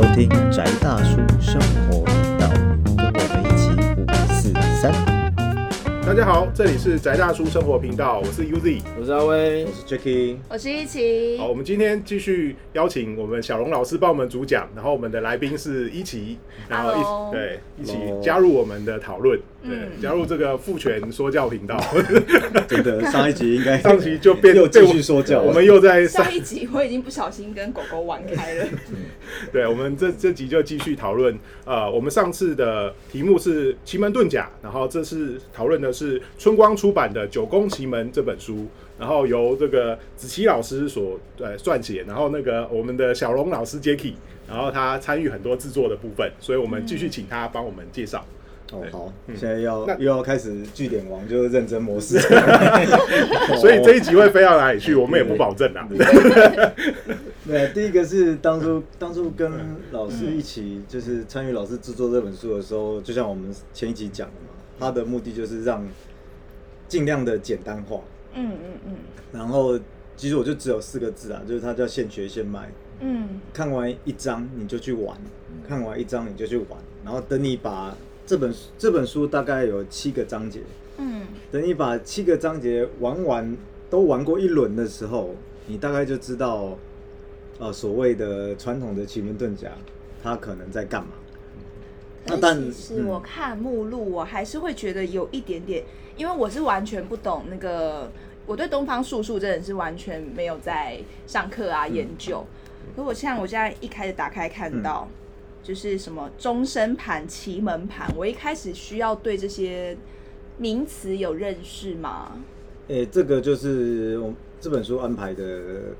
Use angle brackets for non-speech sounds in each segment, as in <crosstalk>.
收听宅大叔生活频道，跟我们一起五四三。大家好，这里是宅大叔生活频道，我是 UZ。我是阿威。我，是 Jacky，我是一奇好，，我们今天继续邀请我们小龙老师帮我们主讲，然后我们的来宾是一奇，然后 Hello 一对一起 Hello 加入我们的讨论，对，嗯加入这个父权说教频道。<laughs> 真的上一集应该 <laughs> 上集就变又继续说教，我们又在上上一集我已经不小心跟狗狗玩开了，<laughs> 对，我们这这集就继续讨论。呃，我们上次的题目是奇门遁甲，然后这次讨论的是春光出版的《九宫奇门》这本书，然后由这个子琪老师所呃撰写，然后那个我们的小龙老师 Jacky，然后他参与很多制作的部分，所以我们继续请他帮我们介绍。哦好，嗯。现在要又要开始据点王，就是认真模式，<laughs> <laughs> 所以这一集会飞到哪里去，我们也不保证啊。对，<laughs> 第一个是当初当初跟老师一起就是参与老师制作这本书的时候，就像我们前一集讲的嘛，他的目的就是让尽量的简单化，嗯嗯嗯。然后其实我就只有四个字啊，就是它叫现学现卖。嗯。看完一章你就去玩，看完一章你就去玩，然后等你把这本这本书大概有七个章节，嗯等你把七个章节玩完都玩过一轮的时候，你大概就知道，呃，所谓的传统的奇门遁甲，它可能在干嘛。那但是我看目录，我还是会觉得有一点点，因为我是完全不懂那个，我对东方术数真的是完全没有在上课啊研究。如果像我现在一开始打开看到，就是什么终身盘、奇门盘，我一开始需要对这些名词有认识吗？诶、这个就是我这本书安排的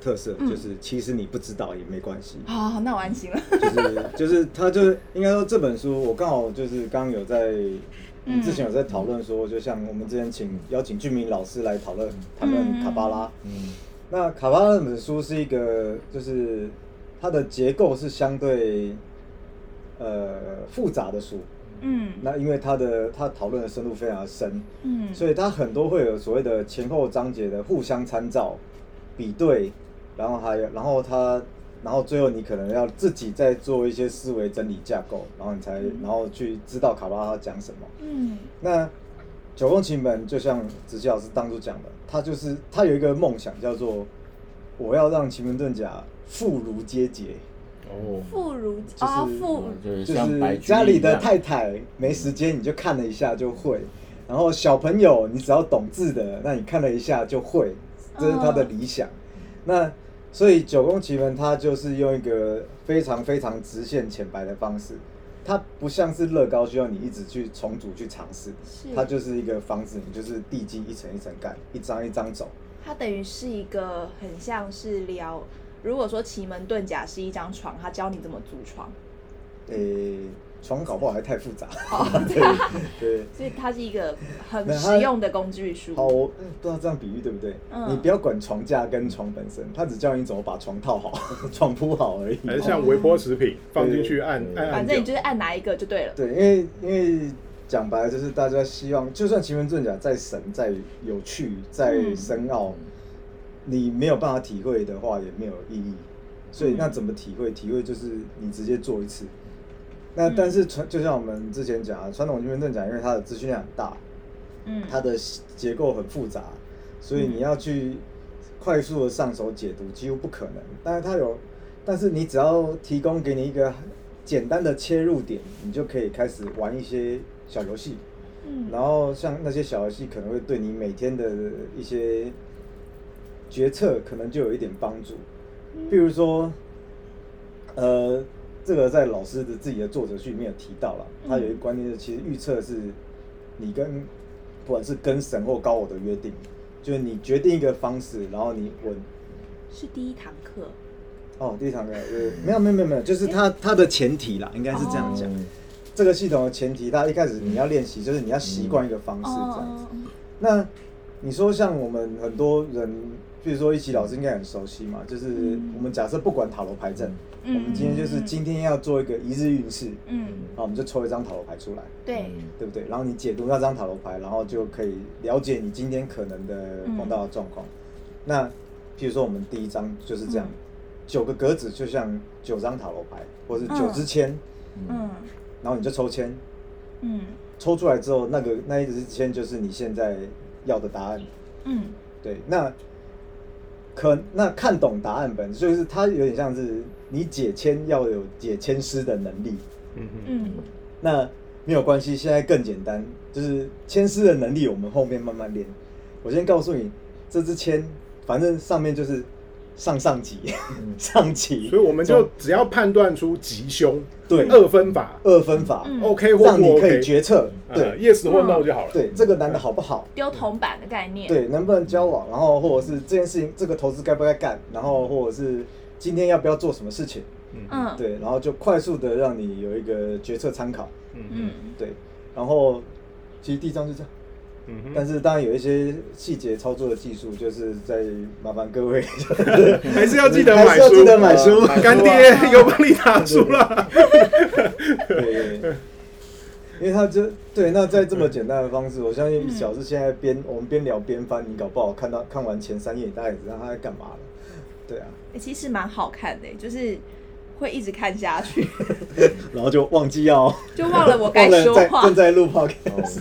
特色，嗯就是其实你不知道也没关系。好、那我安心了。就是就是他就是应该说这本书，我刚好就是刚刚有在，嗯之前有在讨论说，就像我们之前请邀请俊明老师来讨论谈论卡巴拉，嗯，那卡巴拉这本书是一个就是它的结构是相对呃复杂的书，嗯。那因为他的他讨论的深度非常的深，嗯，所以他很多会有所谓的前后章节的互相参照、比对，然后还有，然后他，然后最后你可能要自己再做一些思维整理架构，然后你才，然后去知道卡巴拉他讲什么。嗯。那九宫奇门就像子琪老师当初讲的，他就是他有一个梦想叫做我要让奇门遁甲妇孺皆解，哦，妇孺就是哦妇就是家里的太太没时间你就看了一下就会，然后小朋友你只要懂字的，那你看了一下就会，这是他的理想。那所以九宫奇门它就是用一个非常非常直线浅白的方式，它不像是乐高需要你一直去重组去尝试，是。它就是一个房子，你就是地基一层一层盖，一张一张走。它等于是一个很像是聊，如果说奇门遁甲是一张床，他教你怎么组床，诶、床搞不好还太复杂。哦 <laughs> 对 <laughs> 对。所以它是一个很实用的工具书。好，我不知道这样比喻对不对？嗯你不要管床架跟床本身，他只教你怎么把床套好、<laughs> 床铺好而已。还是像微波食品放进去按按按反正你就是按哪一个就对了。对，因为因为讲白了就是大家希望，就算奇门遁甲再神、再有趣、再嗯深奥，你没有办法体会的话，也没有意义。所以嗯那怎么体会？体会就是你直接做一次。那嗯但是传就像我们之前讲啊，传统奇门遁甲因为它的资讯量很大，嗯，它的结构很复杂，所以你要去快速的上手解读几乎不可能。但是它有，但是你只要提供给你一个简单的切入点，你就可以开始玩一些小游戏。嗯然后像那些小游戏可能会对你每天的一些决策可能就有一点帮助。比如说，呃，这个在老师的自己的作者序里面有提到了，他有一个观念是，其实预测是你跟不管是跟神或高我的约定，就是你决定一个方式，然后你稳。是第一堂课。哦，第一堂课，呃，没有没有没有没有，就是它它的前提啦，应该是这样讲。嗯这个系统的前提，它一开始你要练习，就是你要习惯一个方式这样子。哦，那你说像我们很多人，比如说一起老师应该很熟悉嘛，就是嗯。我们假设不管塔罗牌阵，嗯。我们今天就是今天要做一个一日运势，嗯，好，我们就抽一张塔罗牌出来，对，对不对？然后你解读那张塔罗牌，然后就可以了解你今天可能的碰到的状况。那譬如说我们第一张就是这样，嗯。九个格子就像九张塔罗牌，或是九支签，嗯。然后你就抽签，嗯。抽出来之后，那个那一支签就是你现在要的答案。嗯。对，那可那看懂答案本身就是它有点像是你解签要有解签师的能力。嗯，嗯那没有关系，现在更简单，就是签师的能力我们后面慢慢练。我先告诉你，这支签反正上面就是上上级、上级，所以我们就只要判断出吉凶，对。二分法。二分法、嗯。OK 或不让你可以决策，呃对、，yes 或 no 就好了。对，这个男的好不好？丢铜板的概念。对，能不能交往，然后或者是这件事情，这个投资该不该干，然后或者是今天要不要做什么事情，嗯。嗯。对，然后就快速的让你有一个决策参考，嗯。嗯。对，然后其实第一章就这样，嗯但是当然有一些细节操作的技术，就是在麻烦各位，<laughs> 还是要记得 <laughs> 还买书，记得买书，干爹 <laughs> 有帮你打书了。对。因为他就对，那在这么简单的方式，我相信小智现在边我们边聊边翻，你搞不好看到看完前三页，你大概也知道他在干嘛了。对啊，欸其实蛮好看的，就是会一直看下去，然后就忘记要就忘了我该说话正。在录 podcast。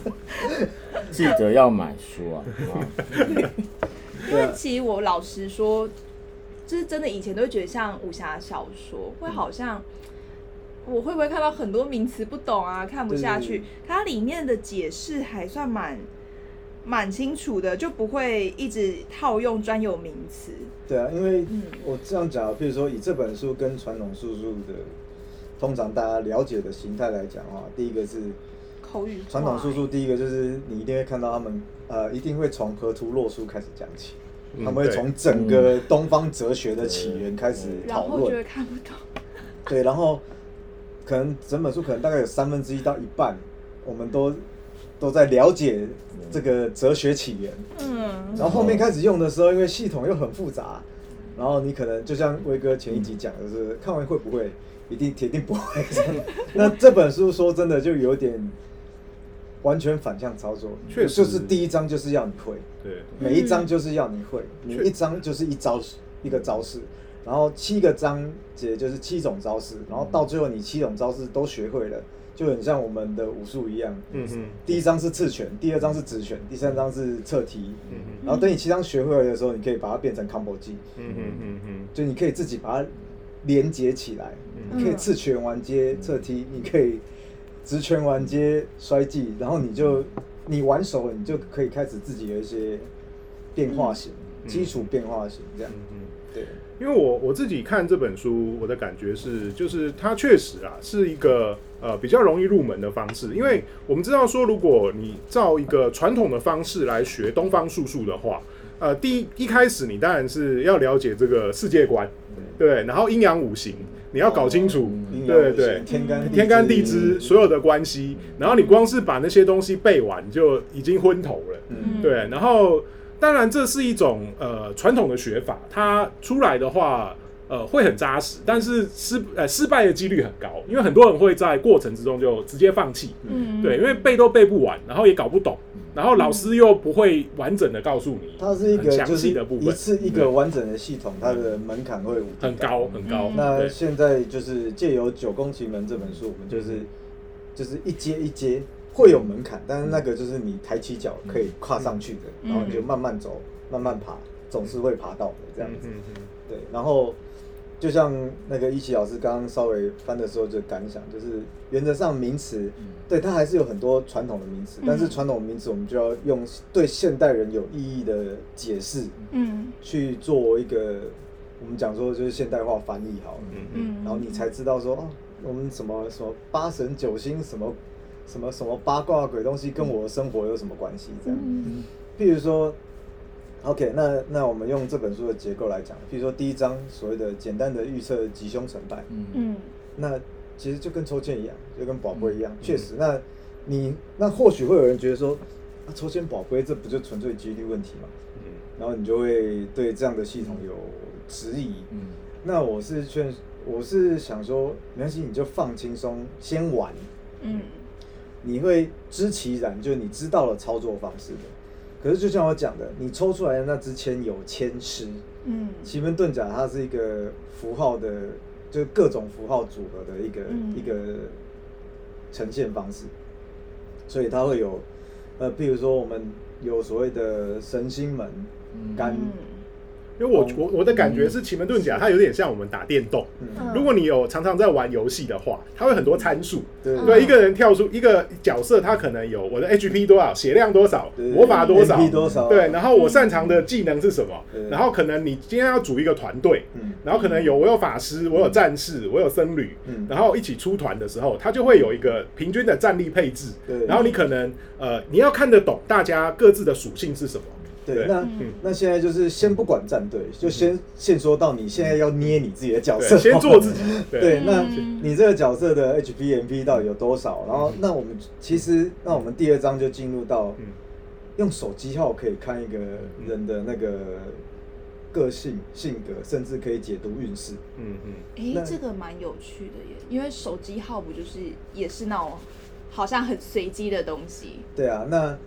哦记得要买书啊！<laughs> 啊因为其实我老实说，就是真的以前都会觉得像武侠小说，会好像我会不会看到很多名词不懂啊，看不下去它里面的解释还算蛮蛮清楚的，就不会一直套用专有名词。对啊，因为嗯我这样讲，比如说以这本书跟传统术数的，通常大家了解的形态来讲的话，第一个是口传统术数，第一个就是你一定会看到他们呃，一定会从河图洛书开始讲起，嗯他们会从整个东方哲学的起源开始然讨论后就会。看不懂。对，然后可能整本书可能大概有三分之一到一半，我们都都在了解这个哲学起源。嗯然后后面开始用的时候，因为系统又很复杂，然后你可能就像威哥前一集讲的是，看完会不会，一定铁定不会。<laughs> 那这本书说真的就有点完全反向操作，确实。就是第一章就是要你会，对，每一章就是要你会，每一章就是一招一个招式，然后七个章节就是七种招式，然后到最后你七种招式都学会了，就很像我们的武术一样。嗯哼，第一章是刺拳，第二章是直拳，第三章是侧踢。嗯哼，然后等你七章学会了的时候，你可以把它变成 combo 技，嗯哼嗯哼，就你可以自己把它连接起来。嗯。你可以刺拳完接侧踢，你可以直拳完接摔技，然后你就你玩熟了，你就可以开始自己有一些变化型、嗯基础变化型这样。嗯哼。对，因为我我自己看这本书，我的感觉是，就是它确实啊是一个呃比较容易入门的方式。因为我们知道说，如果你照一个传统的方式来学东方术数的话，呃，第一一开始你当然是要了解这个世界观，对，然后阴阳五行你要搞清楚，阴阳五对对，天干天干地支所有的关系，然后你光是把那些东西背完就已经昏头了。嗯，对，然后当然这是一种呃传统的学法，它出来的话呃会很扎实，但是失呃失败的几率很高，因为很多人会在过程之中就直接放弃。嗯对，因为背都背不完，然后也搞不懂，然后老师又不会完整的告诉你，它是一个很详就是细的部分，一次一个完整的系统，它的门槛会很高很高嗯。那现在就是借由《九宫奇门》这本书，我们就是就是一阶一阶会有门槛，但是那个就是你抬起脚可以跨上去的，嗯然后你就慢慢走，慢慢爬，总是会爬到的这样子。嗯嗯对，然后就像那个一奇老师刚刚稍微翻的时候就感想，就是原则上名词，对它还是有很多传统的名词，但是嗯传统的名词我们就要用对现代人有意义的解释嗯。去做一个我们讲说就是现代化翻译好了，嗯嗯。嗯，然后你才知道说哦，我们什么什么八神九星什么什么什么八卦鬼东西跟我的生活有什么关系这样。嗯。譬如说，OK，那那我们用这本书的结构来讲，譬如说第一章所谓的简单的预测吉凶成败，嗯那其实就跟抽签一样，就跟宝贝一样，确实，那你那或许会有人觉得说，啊，抽签宝贝这不就纯粹几率问题嘛？嗯然后你就会对这样的系统有质疑。嗯那我是劝，我是想说，没关系，你就放轻松，先玩，嗯你会知其然，就是你知道了操作方式的。可是就像我讲的，你抽出来的那支签有签诗，嗯。奇门遁甲它是一个符号的，就各种符号组合的一个、嗯。一个呈现方式，所以它会有，呃，譬如说我们有所谓的神星门、嗯。干，嗯因为我我我的感觉是奇门遁甲，它有点像我们打电动。如果你有常常在玩游戏的话，它会很多参数。对。嗯。对，一个人跳出一个角色，他可能有我的 HP 多少，血量多少，魔法多少多少。对，然后我擅长的技能是什么，然后可能你今天要组一个团队，嗯。然后可能有我有法师，我有战士，我有僧侣，嗯。然后一起出团的时候，它就会有一个平均的战力配置对，然后你可能呃你要看得懂大家各自的属性是什么，对，那、嗯。那现在就是先不管战队，就先先说到你现在要捏你自己的角色，先做自己，<laughs> 对，那嗯。你这个角色的 HP、MP 到底有多少？然后，那我们其实，那我们第二章就进入到嗯。用手机号可以看一个人的那个个性、性格，甚至可以解读运势。嗯嗯，诶，那这个蛮有趣的耶，因为手机号不就是也是那种好像很随机的东西，对啊，那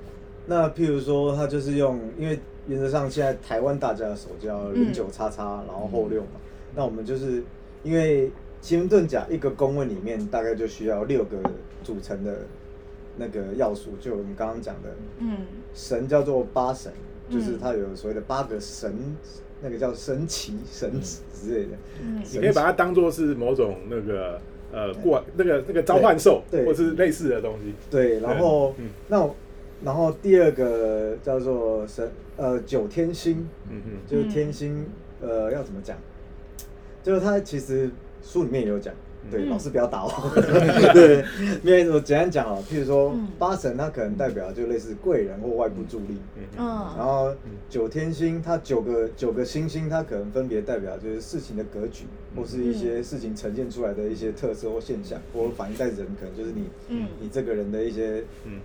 那譬如说，他就是用，因为原则上现在台湾大家的手叫嗯。零九叉叉，然后后六嘛，那我们就是因为奇门遁甲一个宫位里面大概就需要六个组成的那个要素，就我们刚刚讲的嗯。神叫做八神，嗯。就是它有所谓的八个神，那个叫神奇、神子之类的。嗯。你可以把它当做是某种那个呃过那个那个召唤兽，对或是类似的东西，对，然后嗯。那我然后第二个叫做神呃九天星，嗯嗯就是天星，呃要怎么讲？就是它其实书里面也有讲。对，嗯老师不要打我。<laughs> 对，因为我简单讲哦，譬如说嗯八神，它可能代表就类似贵人或外部助力。嗯然后九天星，它九个九个星星，它可能分别代表就是事情的格局，或是一些事情呈现出来的一些特色或现象，或反映在人，可能就是你，嗯你这个人的一些嗯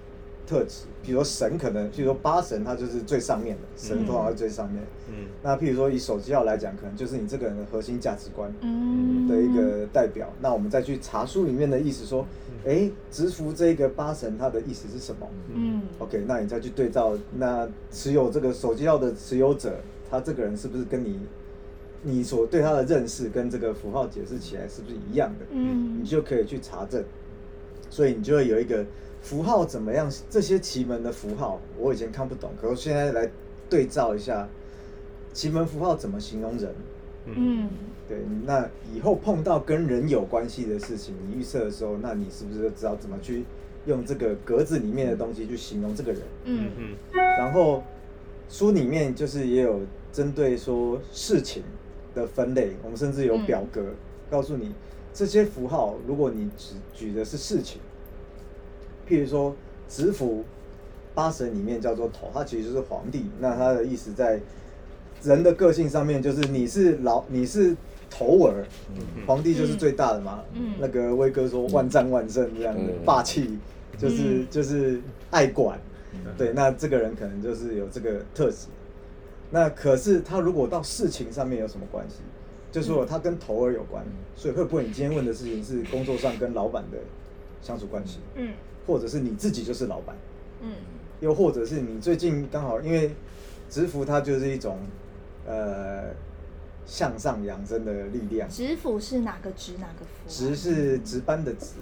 特质。比如说神，可能，譬如说八神，它就是最上面的，神通常是最上面。嗯那譬如说以手机号来讲，可能就是你这个人的核心价值观嗯的一个代表。那我们再去查书里面的意思，说，哎，直服这个八神它的意思是什么？嗯 OK，那你再去对照，那持有这个手机号的持有者，他这个人是不是跟你你所对他的认识跟这个符号解释起来是不是一样的？嗯你就可以去查证，所以你就会有一个符号怎么样？这些奇门的符号我以前看不懂，可是现在来对照一下，奇门符号怎么形容人？嗯对，那以后碰到跟人有关系的事情，你预测的时候，那你是不是就知道怎么去用这个格子里面的东西去形容这个人？嗯嗯然后书里面就是也有针对说事情的分类，我们甚至有表格、告诉你这些符号，如果你只举的是事情，譬如说子符八神里面叫做头，他其实就是皇帝，那他的意思在人的个性上面就是你是老你是头儿，皇帝就是最大的嘛，嗯。那个威哥说万战万胜这样的、嗯。霸气，就是、嗯。就是爱管。嗯。对，那这个人可能就是有这个特质。那可是他如果到事情上面有什么关系？就说他跟头儿有关，所以会不会你今天问的事情是工作上跟老板的相处关系，嗯或者是你自己就是老板，嗯。又或者是你最近刚好因为职服它就是一种呃向上扬升的力量，职服是哪个职哪个服啊？职是值班的职，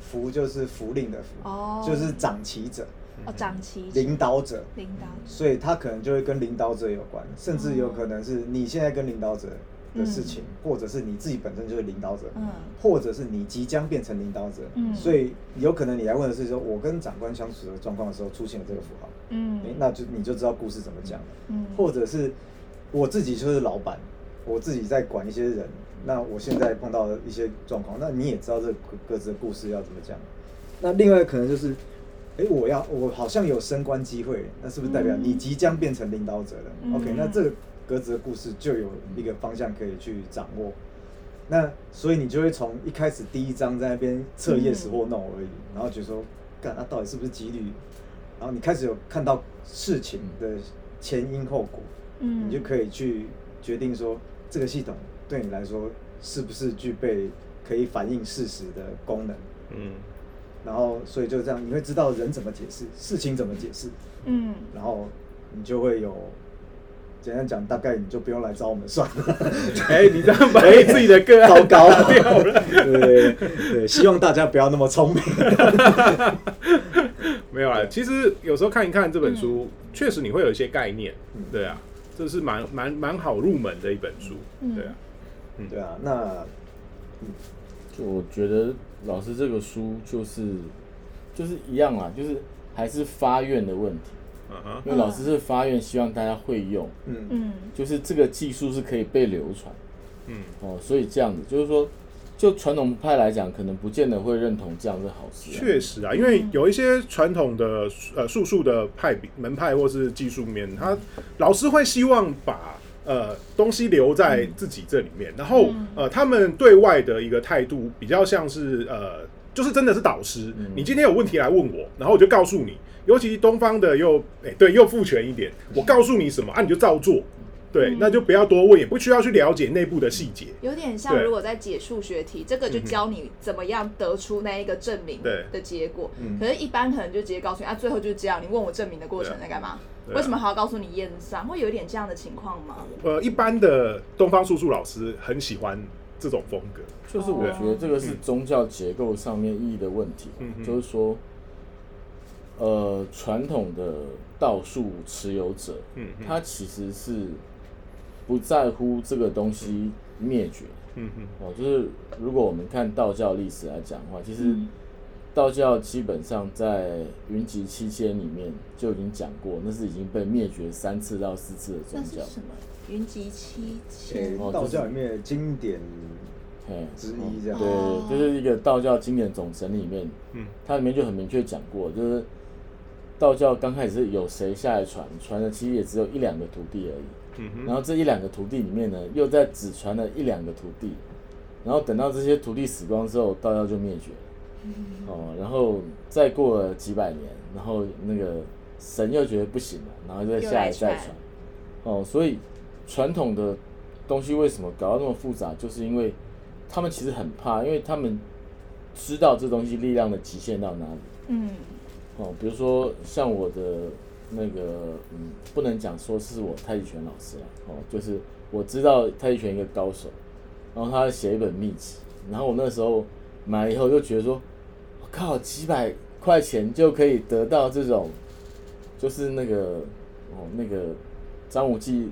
服就是服令的服，哦。就是掌旗者、哦长期领导者。领导所以他可能就会跟领导者有关，甚至有可能是你现在跟领导者的事情，或者是你自己本身就是领导者，嗯或者是你即将变成领导者。嗯所以有可能你来问的是说，我跟长官相处的状况的时候出现了这个符号，嗯诶那就你就知道故事怎么讲了。嗯或者是我自己就是老板，我自己在管一些人，那我现在碰到的一些状况，那你也知道这个各自的故事要怎么讲。那另外可能就是，哎，我要我好像有升官机会，那是不是代表嗯你即将变成领导者了、嗯 o k 那这个格子的故事就有一个方向可以去掌握。那所以你就会从一开始第一章在那边测 yes 或 no 而已，然后觉得说，干，那到底是不是几率？然后你开始有看到事情的前因后果，嗯你就可以去决定说，这个系统对你来说是不是具备可以反映事实的功能。嗯然后，所以就这样，你会知道人怎么解释，事情怎么解释，嗯然后你就会有。简单讲，大概你就不用来找我们算了。<laughs> 哎，你这样把你自己的个案糟糕掉了。对对，希望大家不要那么聪明。<laughs> 没有啦，其实有时候看一看这本书，确实你会有一些概念。对啊，这是蛮蛮蛮好入门的一本书。对啊，对啊，那就我觉得老师这个书就是就是一样啊，就是还是发愿的问题。嗯，因为老师是发愿希望大家会用，嗯。嗯。就是这个技术是可以被流传。嗯。哦，所以这样子就是说，就传统派来讲，可能不见得会认同这样是好事、啊。确实啊，因为有一些传统的呃术数的派别门派或是技术面，他老师会希望把呃东西留在自己这里面，然后呃他们对外的一个态度比较像是呃就是真的是导师，你今天有问题来问我，然后我就告诉你，尤其东方的又哎、对又父权一点，我告诉你什么啊你就照做，对，那就不要多问，也不需要去了解内部的细节。有点像如果在解数学题，这个就教你怎么样得出那一个证明对的结果。嗯可是，一般可能就直接告诉你啊，最后就是这样。你问我证明的过程在干嘛？为什么还要告诉你验算？会有一点这样的情况吗？呃，一般的东方术数老师很喜欢这种风格。就是我觉得这个是宗教结构上面意义的问题，嗯嗯。就是说，呃，传统的道术持有者，嗯嗯。他其实是不在乎这个东西灭绝。嗯嗯。哦。就是如果我们看道教历史来讲的话，其实嗯道教基本上在云集七千里面就已经讲过，那是已经被灭绝三次到四次的宗教。那是什么？云集七诶千。哦道教里面的经典嘿之一这样。哦对，就是一个道教经典总神里面，嗯它里面就很明确讲过，就是道教刚开始是有谁下来传，传的其实也只有一两个徒弟而已。嗯然后这一两个徒弟里面呢，又在只传了一两个徒弟，然后等到这些徒弟死光之后，道教就灭绝了。哦，然后再过了几百年，然后那个神又觉得不行了，然后再下来再传。哦，所以传统的东西为什么搞到那么复杂，就是因为他们其实很怕，因为他们知道这东西力量的极限到哪里。嗯哦，比如说像我的那个，嗯，不能讲说是我太极拳老师了，哦，就是我知道太极拳一个高手，然后他写一本秘籍，然后我那时候买了以后就觉得说，我靠，几百块钱就可以得到这种，就是那个哦那个张无忌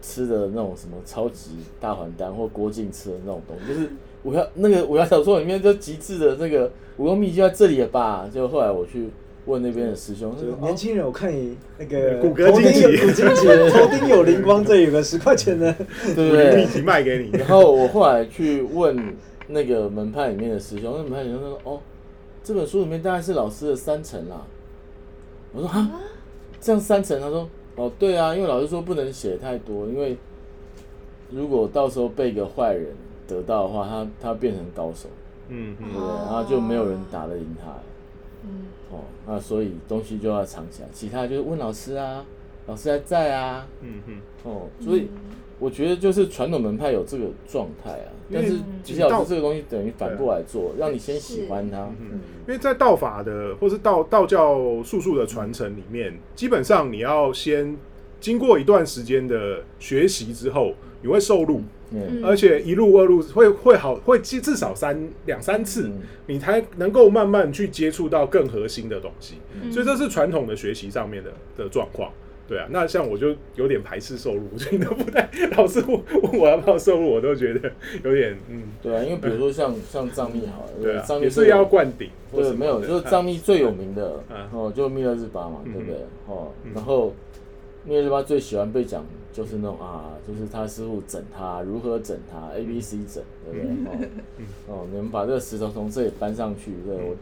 吃的那种什么超级大还丹，或郭靖吃的那种东西，就是武侠那个武侠小说里面就极致的那个武功秘籍就在这里了吧？就后来我去问那边的师兄，就说年轻人，我看你那个骨骼惊奇有骨惊奇，头顶有灵光，这里有个十块钱的。哦对不对秘？籍卖给你。然后我后来去问那个门派里面的师兄，那门派师兄说：“哦，这本书里面大概是老师的三成啦。”我说：“啊，这样三成？”他说：“哦，对啊，因为老师说不能写太多，因为如果到时候被一个坏人得到的话，他他变成高手，嗯嗯对不对？然后就没有人打得赢他了。嗯哦，那所以东西就要藏起来，其他就是问老师啊，老师还在啊，嗯哼，哦，所以我觉得就是传统门派有这个状态啊，但是其实老师这个东西等于反过来做，让你先喜欢它。嗯因为在道法的或是道道教术数的传承里面，基本上你要先经过一段时间的学习之后，你会受禄，嗯，而且一路二路会会好会至至少三两三次嗯，你才能够慢慢去接触到更核心的东西。嗯。所以这是传统的学习上面的的状况。对啊，那像我就有点排斥受入，<laughs> 所以都不太老师问问我要不要受入，我都觉得有点嗯，对啊，因为比如说像像藏密好了，对啊藏，密也是要灌顶，或对，没有，就是藏密最有名的嗯。哦，就密勒日巴嘛，嗯。对不对？哦嗯，然后密勒日巴最喜欢被讲就是那种啊，就是他师傅整他，如何整他，A B C 整，对不对？哦，哦，你们把这个石头从这里搬上去，对我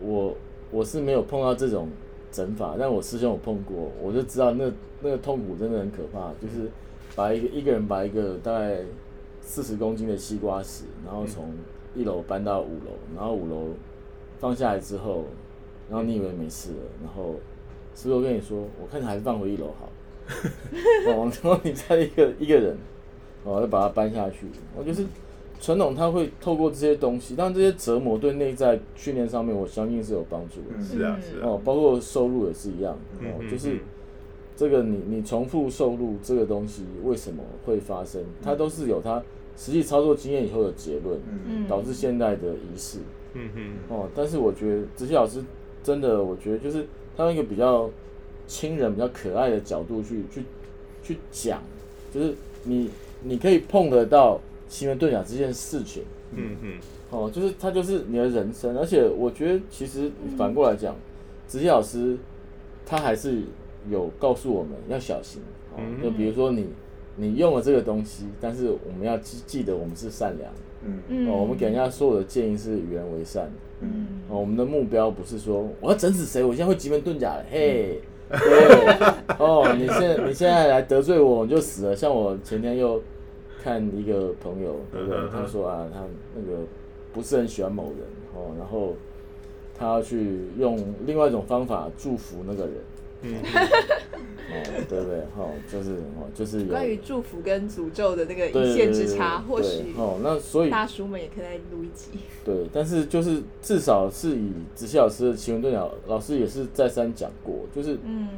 我我是没有碰到这种整法，但我师兄有碰过，我就知道那那个痛苦真的很可怕，就是把一个一个人把一个大概四十公斤的西瓜石，然后从一楼搬到五楼，然后五楼放下来之后，然后你以为没事了，然后师傅跟你说，我看你还是放回一楼好，<laughs> 哦，然后你再一个一个人，哦，再把它搬下去，我就是传统他会透过这些东西，但这些折磨对内在训练上面，我相信是有帮助的。嗯是啊是啊，哦，包括收入也是一样，哦，嗯就是这个你你重复收入这个东西为什么会发生，它都是有它实际操作经验以后的结论，嗯。嗯导致现在的仪式。嗯哼哦，但是我觉得子熙老师真的，我觉得就是他用一个比较亲人、比较可爱的角度去去去讲，就是你你可以碰得到奇门遁甲这件事情，嗯嗯。哦，就是它就是你的人生，而且我觉得其实反过来讲，子熙老师他还是有告诉我们要小心，哦，嗯。就比如说你你用了这个东西，但是我们要记记得我们是善良。嗯。嗯。哦，我们给人家所有的建议是与人为善。嗯。哦，我们的目标不是说我要整死谁，我现在会奇门遁甲了，嘿，对，哦，你现在你现在来得罪我，你就死了。像我前天又看一个朋友，对不对他说啊，他那个不是很喜欢某人，哦，然后他要去用另外一种方法祝福那个人，嗯。哦，<laughs> 对不对？哦，就是哦，就是有。关于祝福跟诅咒的那个一线之差，或对许哦，那所以大叔们也可以再录一集。对，但是就是至少是以子熙老师的奇闻遁甲，老师也是再三讲过，就是嗯。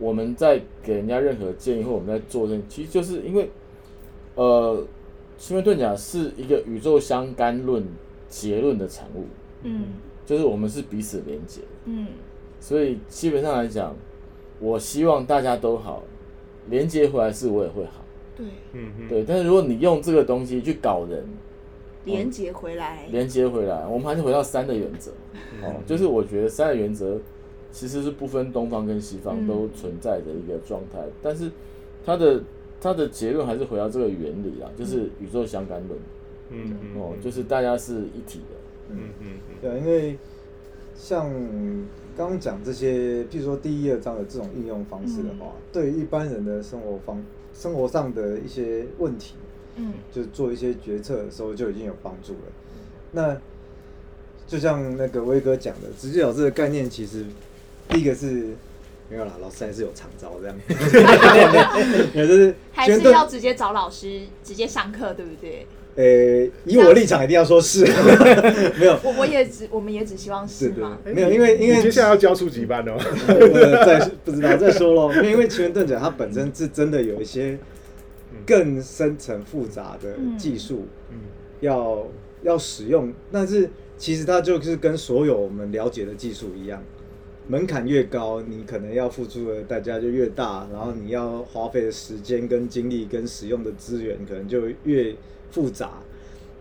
我们在给人家任何建议或我们在做这，其实就是因为，呃，奇门遁甲是一个宇宙相干论结论的产物，嗯。就是我们是彼此连接，嗯。所以基本上来讲，我希望大家都好，连接回来是我也会好，对，嗯嗯，对，但是如果你用这个东西去搞人，连接回来。连接回来，我们还是回到三的原则。哦，就是我觉得三的原则其实是不分东方跟西方嗯。都存在的一个状态，但是它的它的结论还是回到这个原理啦，就是宇宙相干论。嗯嗯哦，就是大家是一体的。嗯嗯对啊，因为像刚刚讲这些，譬如说第一、二章的这种应用方式的话，对于一般人的生活方生活上的一些问题，嗯就是做一些决策的时候就已经有帮助了。那就像那个威哥讲的，直接老师的概念，其实第一个是没有啦，老师还是有常招这样，<laughs> 没有就是还是要直接找老师直接上课，对不对？呃，以我立场一定要说是，<laughs> 没有，我我也只我们也只希望是对嘛。没有，因为因为你接下来要教初级班哦。<laughs> 呃，再不知道再说喽，因为因为奇门遁甲它本身是真的有一些更深层复杂的技术嗯要要使用，但是其实它就是跟所有我们了解的技术一样，门槛越高，你可能要付出的代价就越大，然后你要花费的时间跟精力跟使用的资源可能就越复杂，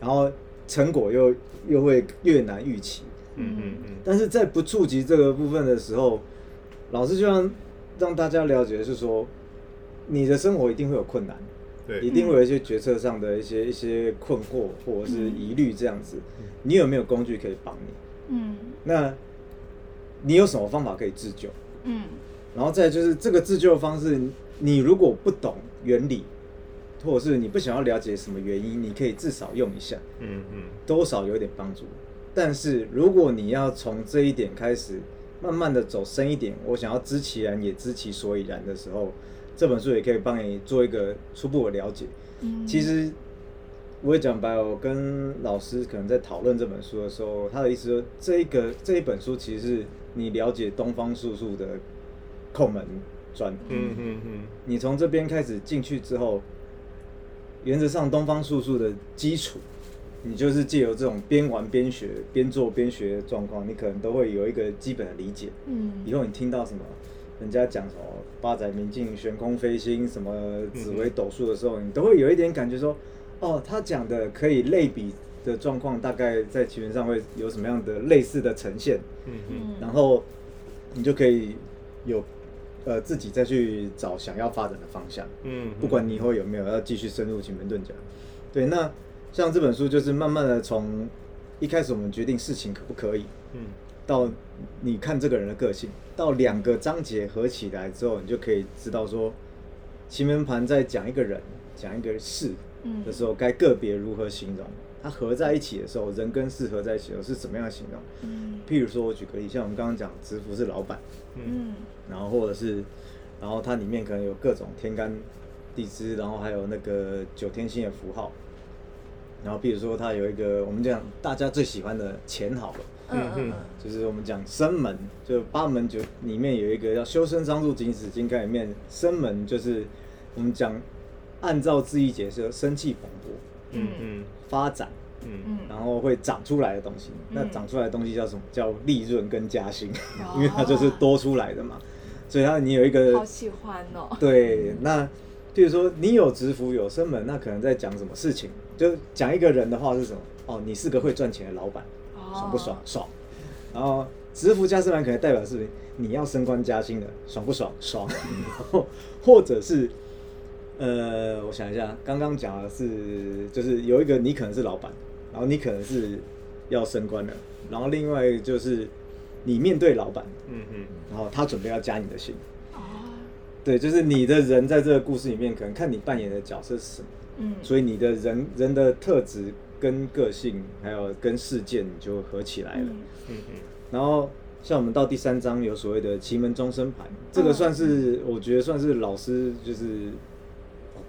然后成果又又会越难预期。嗯嗯嗯但是在不触及这个部分的时候，老师就让让大家了解的是说，你的生活一定会有困难，一，定会有一些决策上的一些一些困惑或者是疑虑这样子。你有没有工具可以帮你？嗯那你有什么方法可以自救？嗯然后再就是这个自救方式，你如果不懂原理，或者是你不想要了解什么原因，你可以至少用一下。嗯嗯多少有点帮助。但是如果你要从这一点开始，慢慢的走深一点，我想要知其然也知其所以然的时候，这本书也可以帮你做一个初步的了解。嗯，其实我也讲白了，我跟老师可能在讨论这本书的时候，他的意思说，这一个这一本书其实是你了解东方术数的叩门砖。嗯嗯嗯你从这边开始进去之后，原则上东方术数的基础，你就是借由这种边玩边学、边做边学的状况，你可能都会有一个基本的理解。嗯以后你听到什么人家讲什么八载明镜、悬空飞星、什么紫微斗数的时候，你都会有一点感觉说，哦，他讲的可以类比的状况，大概在棋盘上会有什么样的类似的呈现。嗯嗯嗯然后你就可以有呃自己再去找想要发展的方向，嗯，不管你以后有没有要继续深入奇门遁甲。对，那像这本书就是慢慢的从一开始我们决定事情可不可以，嗯到你看这个人的个性，到两个章节合起来之后，你就可以知道说奇门盘在讲一个人、讲一个事嗯的时候，该个别如何形容。它合在一起的时候，人跟事合在一起的时候是怎么样形容？嗯譬如说，我举个例，像我们刚刚讲，直服是老板，嗯然后或者是，然后它里面可能有各种天干地支，然后还有那个九天星的符号。然后譬如说它有一个我们讲大家最喜欢的钱好了，嗯嗯嗯，就是我们讲生门，就八门九里面有一个叫修身张柱景史经概里面，生门就是我们讲按照字义解释，生气蓬勃，嗯嗯发展，嗯嗯然后会长出来的东西。那嗯长出来的东西叫什么？叫利润跟加薪，哦 <laughs> 因为它就是多出来的嘛。所以它你有一个好喜欢哦。对，那譬如说你有职福有生门，那可能在讲什么事情？就讲一个人的话是什么？哦，你是个会赚钱的老板，爽不爽？爽。然后职福加生门可能代表是你要升官加薪的，爽不爽？爽。<laughs> 然后或者是呃，我想一下，刚刚讲的是就是有一个你可能是老板，然后你可能是要升官的，然后另外就是你面对老板，嗯嗯然后他准备要加你的薪。哦，对，就是你的人在这个故事里面，可能看你扮演的角色是什么，嗯，所以你的人人的特质跟个性，还有跟事件，就合起来了。嗯。嗯嗯然后像我们到第三章有所谓的奇门终身盘，这个算是、我觉得算是老师就是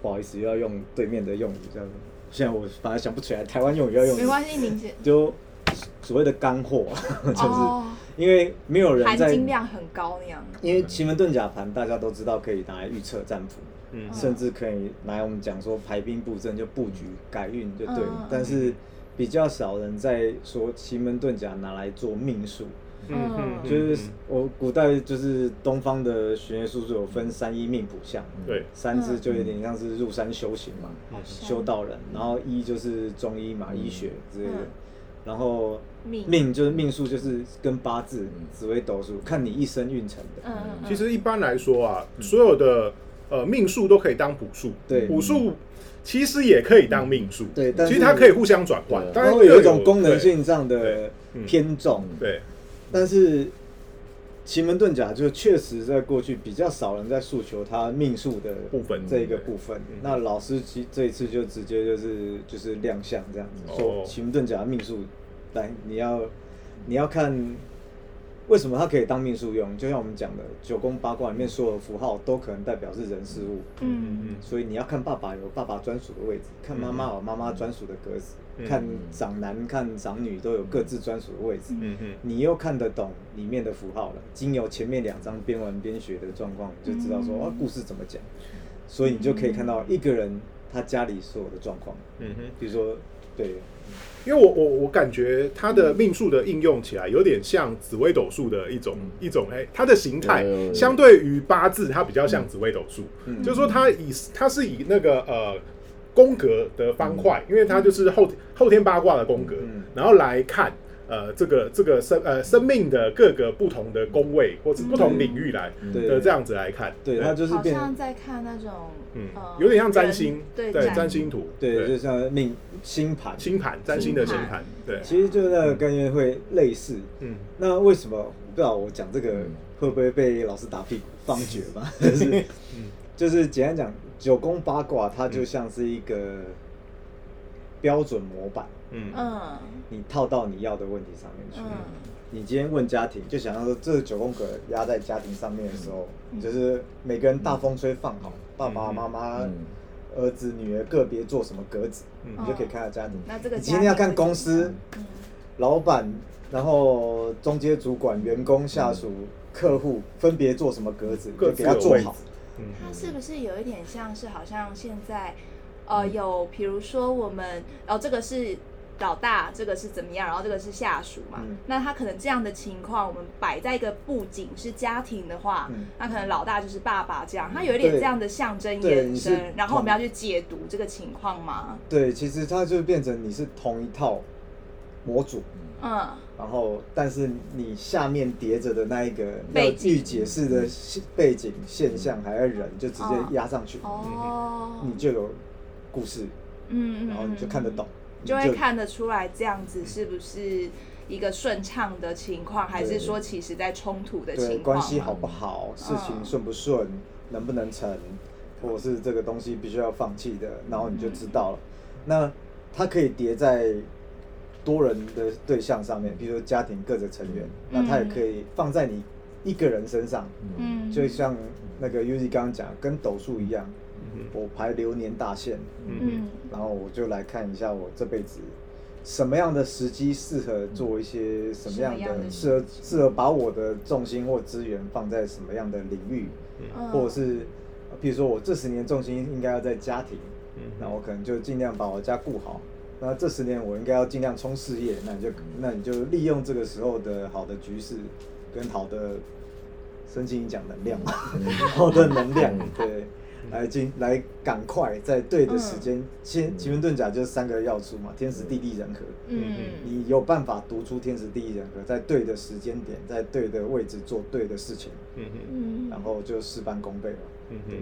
不好意思又要用对面的用语这样。子，现在我反而想不起来台湾用语要用，没关系，明显就所谓的干货，<laughs> 就是、哦，因为没有人含在，金量很高那样。因为奇门遁甲盘大家都知道可以拿来预测战符。嗯。甚至可以拿来我们讲说排兵布阵就布局改运就对了，嗯。但是比较少人在说奇门遁甲拿来做命术，嗯嗯，就是我古代就是东方的玄学术数有分三一命卜相，对，三字就有点像是入山修行嘛，修道人，然后一就是中医嘛，医学之类的。嗯，然后命。命就是命数就是跟八字、紫微斗数看你一生运程的，嗯嗯嗯，其实一般来说啊，所有的呃命数都可以当卜数，对。卜数其实也可以当命数，对但其实它可以互相转换，当然会有一种功能性上的偏重，对，但是奇门遁甲就确实在过去比较少人在诉求他命数的部分这一个部分。嗯那老师其这一次就直接就是就是亮相这样子，哦说奇门遁甲的命数，来你要你要看为什么它可以当命数用，就像我们讲的九宫八卦里面所有的符号都可能代表是人事物。嗯。嗯嗯所以你要看爸爸有爸爸专属的位置，看妈妈有妈妈专属的格子，嗯。看长男看长女都有各自专属的位置。嗯嗯。你又看得懂里面的符号了，经由前面两章边玩边学的状况，你就知道说、嗯。哦故事怎么讲，所以你就可以看到一个人他家里所有的状况，嗯哼。比如说对，因为我我我感觉它的命数的应用起来有点像紫微斗数的一种、一种哎、它的形态相对于八字，它比较像紫微斗数，嗯。就是说它以它是以那个呃宫格的方块，因为它就是后后天八卦的宫格，嗯。然后来看呃这个这个生呃生命的各个不同的宫位或者不同领域来、对。的这样子来看，对，它就是变好像在看那种嗯呃有点像占人星，对占星。图，对，就像命星盘，星盘占星的星盘，对，其实就那个概念会类似。嗯。那为什么我不知道我讲这个嗯。会不会被老师打屁股放厥吧？<laughs> 就是嗯。<laughs> 就是简单讲，九宫八卦它就像是一个标准模板，嗯。嗯。你套到你要的问题上面去。嗯。你今天问家庭，就想要说这九宫格压在家庭上面的时候，嗯。就是每个人大风吹放好，爸爸妈妈、嗯。儿子、女儿个别做什么格子，嗯。你就可以看到家庭。那这个你今天要看公司老板，然后中间主管、员工、下属、客户分别做什么格子，各就给他做好。，嗯它是不是有一点像是好像现在，呃，有比如说我们，哦，这个是老大，这个是怎么样，然后这个是下属嘛，嗯。那他可能这样的情况，我们摆在一个布景是家庭的话，嗯。那可能老大就是爸爸这样，他有一点对这样的象征延伸，然后我们要去解读这个情况吗？对，其实它就变成你是同一套模组，嗯。然后但是你下面叠着的那一个要预解释的现背景现象还有人，就直接压上去，哦，你就有故事，嗯嗯，然后你就看得懂，你就会看得出来这样子是不是一个顺畅的情况，还是对。说其实在冲突的情况？关系好不好，事情嗯顺不顺，能不能成，或者是这个东西必须要放弃的，然后你就知道了。那它可以叠在多人的对象上面，比如说家庭各个成员，那它也可以放在你一个人身上，嗯，就像那个 Uzi 刚刚讲，跟斗数一样，我排流年大限，嗯。嗯。然后我就来看一下我这辈子什么样的时机适合做一些什么样的的适合适合把我的重心或资源放在什么样的领域，嗯。或者是呃比如说我这十年重心应该要在家庭，嗯。那我可能就尽量把我家顾好。那这十年我应该要尽量冲事业，那你就那你就利用这个时候的好的局势跟好的，申请讲能量嘛，<laughs> 好的能量，对，来进来赶快在对的时间，先奇门遁甲就是三个要素嘛，天时地利人和。嗯。你有办法读出天时地利人和，在对的时间点，在对的位置做对的事情，嗯。嗯嗯然后就事半功倍了。嗯。嗯，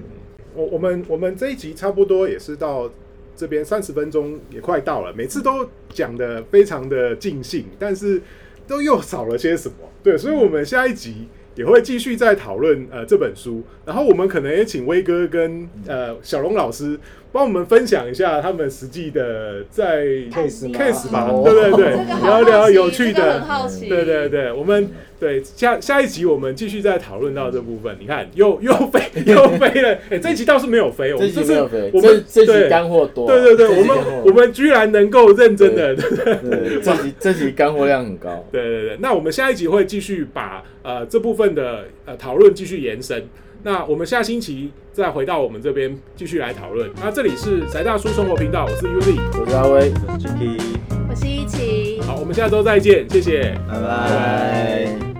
我我们我们这一集差不多也是到这边三十分钟也快到了，每次都讲的非常的尽兴，但是都又少了些什么？对，所以我们下一集也会继续在讨论呃这本书，然后我们可能也请威哥跟呃小龙老师帮我们分享一下他们实际的在 case 吗？case 吧，哦。对对对，这个好聊聊有趣的。对对对，我们对下下一集我们继续再讨论到这部分。你看，又又飞 <laughs> 又飞了，哎、这一集倒是没有飞，我这们这是集没有飞，我们这们对。集干货多，对对对，我们我们居然能够认真的，对对。对这集这集干货量很高，对对对。那我们下一集会继续把呃这部分的呃讨论继续延伸。那我们下星期再回到我们这边继续来讨论。那这里是宅大叔生活频道，我是 Uzi，我是阿威。我是 Jacky，我是一琪。好，我们下周再见，谢谢。拜拜拜。